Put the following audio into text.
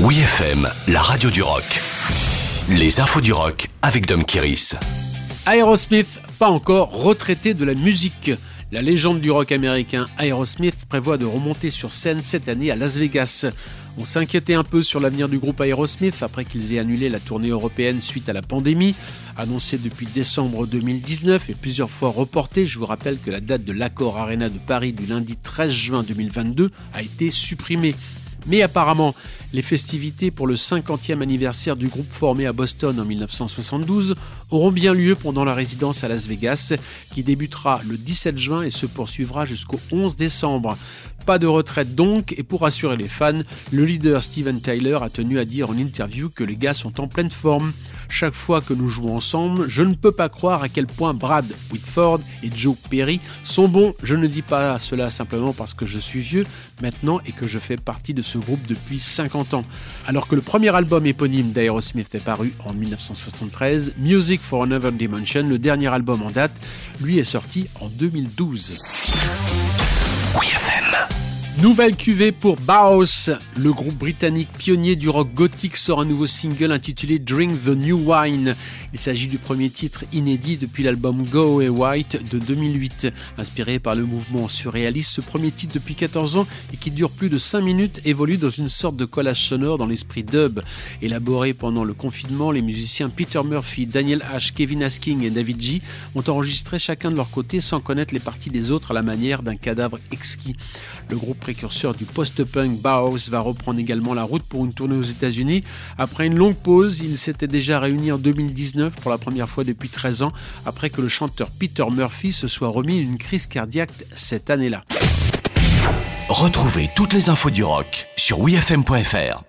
Oui FM, la radio du rock. Les infos du rock avec Dom Kiris. Aerosmith, pas encore retraité de la musique. La légende du rock américain Aerosmith prévoit de remonter sur scène cette année à Las Vegas. On s'inquiétait un peu sur l'avenir du groupe Aerosmith après qu'ils aient annulé la tournée européenne suite à la pandémie, annoncée depuis décembre 2019 et plusieurs fois reportée. Je vous rappelle que la date de l'Accord Arena de Paris du lundi 13 juin 2022 a été supprimée. Mais apparemment, les festivités pour le 50e anniversaire du groupe formé à Boston en 1972 auront bien lieu pendant la résidence à Las Vegas, qui débutera le 17 juin et se poursuivra jusqu'au 11 décembre. Pas de retraite donc, et pour rassurer les fans, le leader Steven Tyler a tenu à dire en interview que les gars sont en pleine forme. Chaque fois que nous jouons ensemble, je ne peux pas croire à quel point Brad Whitford et Joe Perry sont bons. Je ne dis pas cela simplement parce que je suis vieux maintenant et que je fais partie de ce groupe depuis 50 ans. Alors que le premier album éponyme d'Aerosmith est paru en 1973, Music for Another Dimension, le dernier album en date, lui est sorti en 2012. Nouvelle cuvée pour Baos. Le groupe britannique pionnier du rock gothique sort un nouveau single intitulé Drink the New Wine. Il s'agit du premier titre inédit depuis l'album Go Away White de 2008. Inspiré par le mouvement surréaliste, ce premier titre depuis 14 ans et qui dure plus de 5 minutes évolue dans une sorte de collage sonore dans l'esprit dub. Élaboré pendant le confinement, les musiciens Peter Murphy, Daniel Ash, Kevin Asking et David G ont enregistré chacun de leur côté sans connaître les parties des autres à la manière d'un cadavre exquis. Le précurseur du post-punk Bauhaus va reprendre également la route pour une tournée aux États-Unis. Après une longue pause, il s'était déjà réuni en 2019 pour la première fois depuis 13 ans, après que le chanteur Peter Murphy se soit remis une crise cardiaque cette année-là. Retrouvez toutes les infos du rock sur wfm.fr.